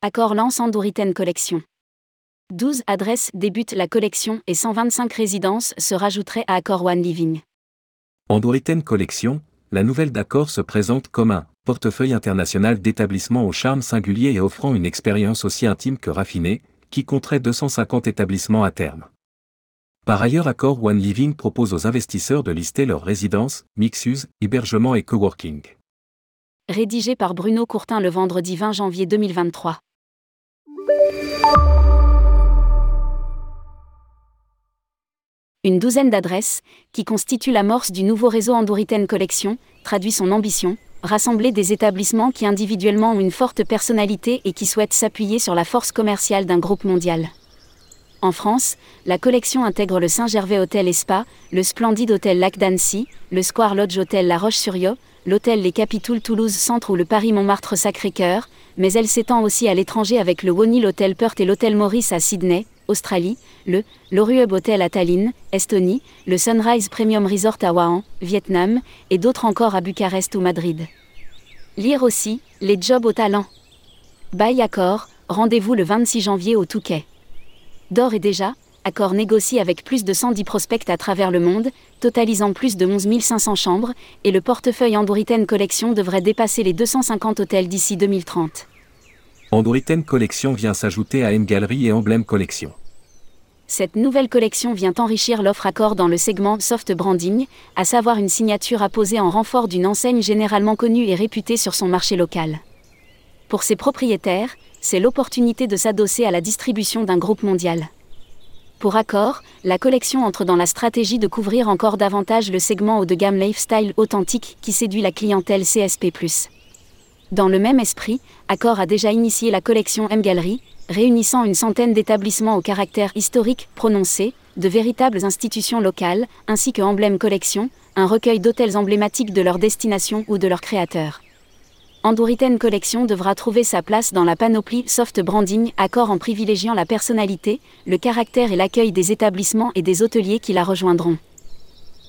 Accor lance Andoriten Collection. 12 adresses débutent la collection et 125 résidences se rajouteraient à Accor One Living. Andoriten Collection, la nouvelle d'accord se présente comme un portefeuille international d'établissements au charme singulier et offrant une expérience aussi intime que raffinée, qui compterait 250 établissements à terme. Par ailleurs, Accor One Living propose aux investisseurs de lister leurs résidences, mix-use, hébergement et coworking. Rédigé par Bruno Courtin le vendredi 20 janvier 2023. Une douzaine d'adresses, qui constituent l'amorce du nouveau réseau Andoriten Collection, traduit son ambition, rassembler des établissements qui individuellement ont une forte personnalité et qui souhaitent s'appuyer sur la force commerciale d'un groupe mondial. En France, la collection intègre le Saint-Gervais Hôtel et Spa, le Splendide Hôtel Lac d'Annecy, le Square Lodge Hôtel La Roche-sur-Yon, l'hôtel Les Capitouls Toulouse Centre ou le Paris Montmartre Sacré-Cœur, mais elle s'étend aussi à l'étranger avec le Wonil Hotel Perth et l'Hôtel Maurice à Sydney, Australie, le Lorihub Hotel à Tallinn, Estonie, le Sunrise Premium Resort à Wuhan, Vietnam, et d'autres encore à Bucarest ou Madrid. Lire aussi, les jobs au talent. Bye Accord, rendez-vous le 26 janvier au Touquet. D'or et déjà, Accor négocie avec plus de 110 prospects à travers le monde, totalisant plus de 11 500 chambres, et le portefeuille Andoriten Collection devrait dépasser les 250 hôtels d'ici 2030. Andoriten Collection vient s'ajouter à M Gallery et Emblem Collection. Cette nouvelle collection vient enrichir l'offre Accor dans le segment soft branding, à savoir une signature apposée en renfort d'une enseigne généralement connue et réputée sur son marché local. Pour ses propriétaires, c'est l'opportunité de s'adosser à la distribution d'un groupe mondial. Pour Accor, la collection entre dans la stratégie de couvrir encore davantage le segment haut de gamme lifestyle authentique qui séduit la clientèle CSP+. Dans le même esprit, Accor a déjà initié la collection M Gallery, réunissant une centaine d'établissements au caractère historique prononcé, de véritables institutions locales, ainsi que Emblème Collection, un recueil d'hôtels emblématiques de leur destination ou de leurs créateurs. Andoriten Collection devra trouver sa place dans la panoplie soft branding, accord en privilégiant la personnalité, le caractère et l'accueil des établissements et des hôteliers qui la rejoindront.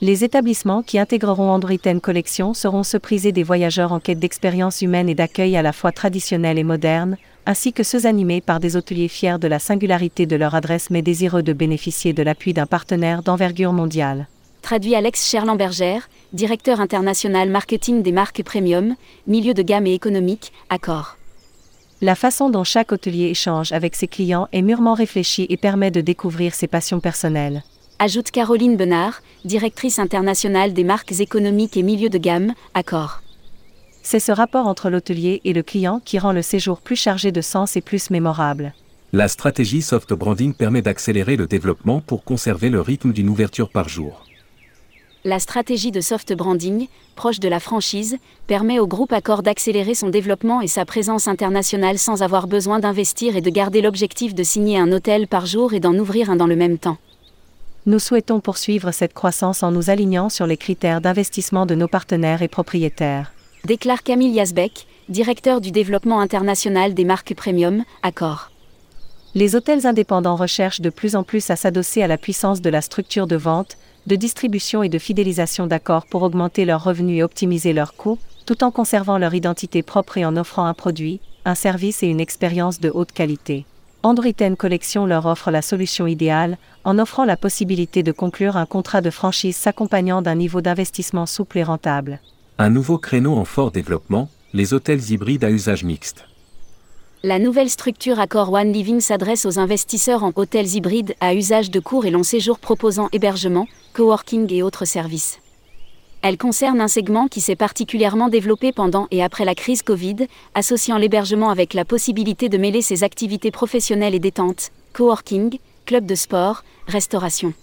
Les établissements qui intégreront Andoriten Collection seront ceux prisés des voyageurs en quête d'expériences humaines et d'accueil à la fois traditionnels et modernes, ainsi que ceux animés par des hôteliers fiers de la singularité de leur adresse mais désireux de bénéficier de l'appui d'un partenaire d'envergure mondiale traduit Alex Cherlamberger, directeur international marketing des marques premium, milieu de gamme et économique, Accor. La façon dont chaque hôtelier échange avec ses clients est mûrement réfléchie et permet de découvrir ses passions personnelles. Ajoute Caroline Benard, directrice internationale des marques économiques et milieu de gamme, Accor. C'est ce rapport entre l'hôtelier et le client qui rend le séjour plus chargé de sens et plus mémorable. La stratégie soft branding permet d'accélérer le développement pour conserver le rythme d'une ouverture par jour. La stratégie de soft branding, proche de la franchise, permet au groupe Accor d'accélérer son développement et sa présence internationale sans avoir besoin d'investir et de garder l'objectif de signer un hôtel par jour et d'en ouvrir un dans le même temps. Nous souhaitons poursuivre cette croissance en nous alignant sur les critères d'investissement de nos partenaires et propriétaires. Déclare Camille Yasbeck, directeur du développement international des marques premium, Accor. Les hôtels indépendants recherchent de plus en plus à s'adosser à la puissance de la structure de vente, de distribution et de fidélisation d'accords pour augmenter leurs revenus et optimiser leurs coûts, tout en conservant leur identité propre et en offrant un produit, un service et une expérience de haute qualité. Androiten Collection leur offre la solution idéale, en offrant la possibilité de conclure un contrat de franchise s'accompagnant d'un niveau d'investissement souple et rentable. Un nouveau créneau en fort développement, les hôtels hybrides à usage mixte. La nouvelle structure Accor One Living s'adresse aux investisseurs en hôtels hybrides à usage de court et long séjour proposant hébergement, coworking et autres services. Elle concerne un segment qui s'est particulièrement développé pendant et après la crise Covid, associant l'hébergement avec la possibilité de mêler ses activités professionnelles et détente, coworking, club de sport, restauration.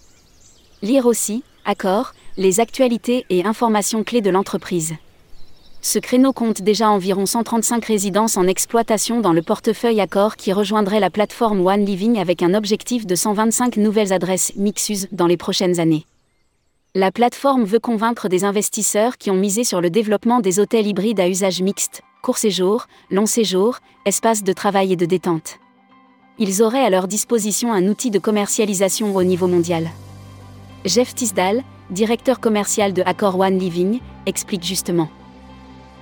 Lire aussi, Accor, les actualités et informations clés de l'entreprise. Ce créneau compte déjà environ 135 résidences en exploitation dans le portefeuille Accor qui rejoindrait la plateforme One Living avec un objectif de 125 nouvelles adresses Mixus dans les prochaines années. La plateforme veut convaincre des investisseurs qui ont misé sur le développement des hôtels hybrides à usage mixte, court séjour, long séjour, espace de travail et de détente. Ils auraient à leur disposition un outil de commercialisation au niveau mondial. Jeff Tisdall, directeur commercial de Accor One Living, explique justement.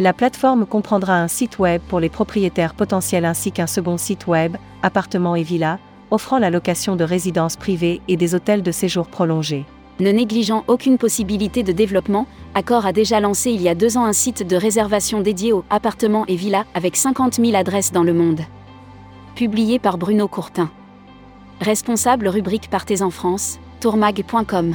La plateforme comprendra un site web pour les propriétaires potentiels ainsi qu'un second site web, appartements et villas, offrant la location de résidences privées et des hôtels de séjour prolongés. Ne négligeant aucune possibilité de développement, Accor a déjà lancé il y a deux ans un site de réservation dédié aux appartements et villas avec 50 000 adresses dans le monde. Publié par Bruno Courtin. Responsable rubrique Partez en France, tourmag.com.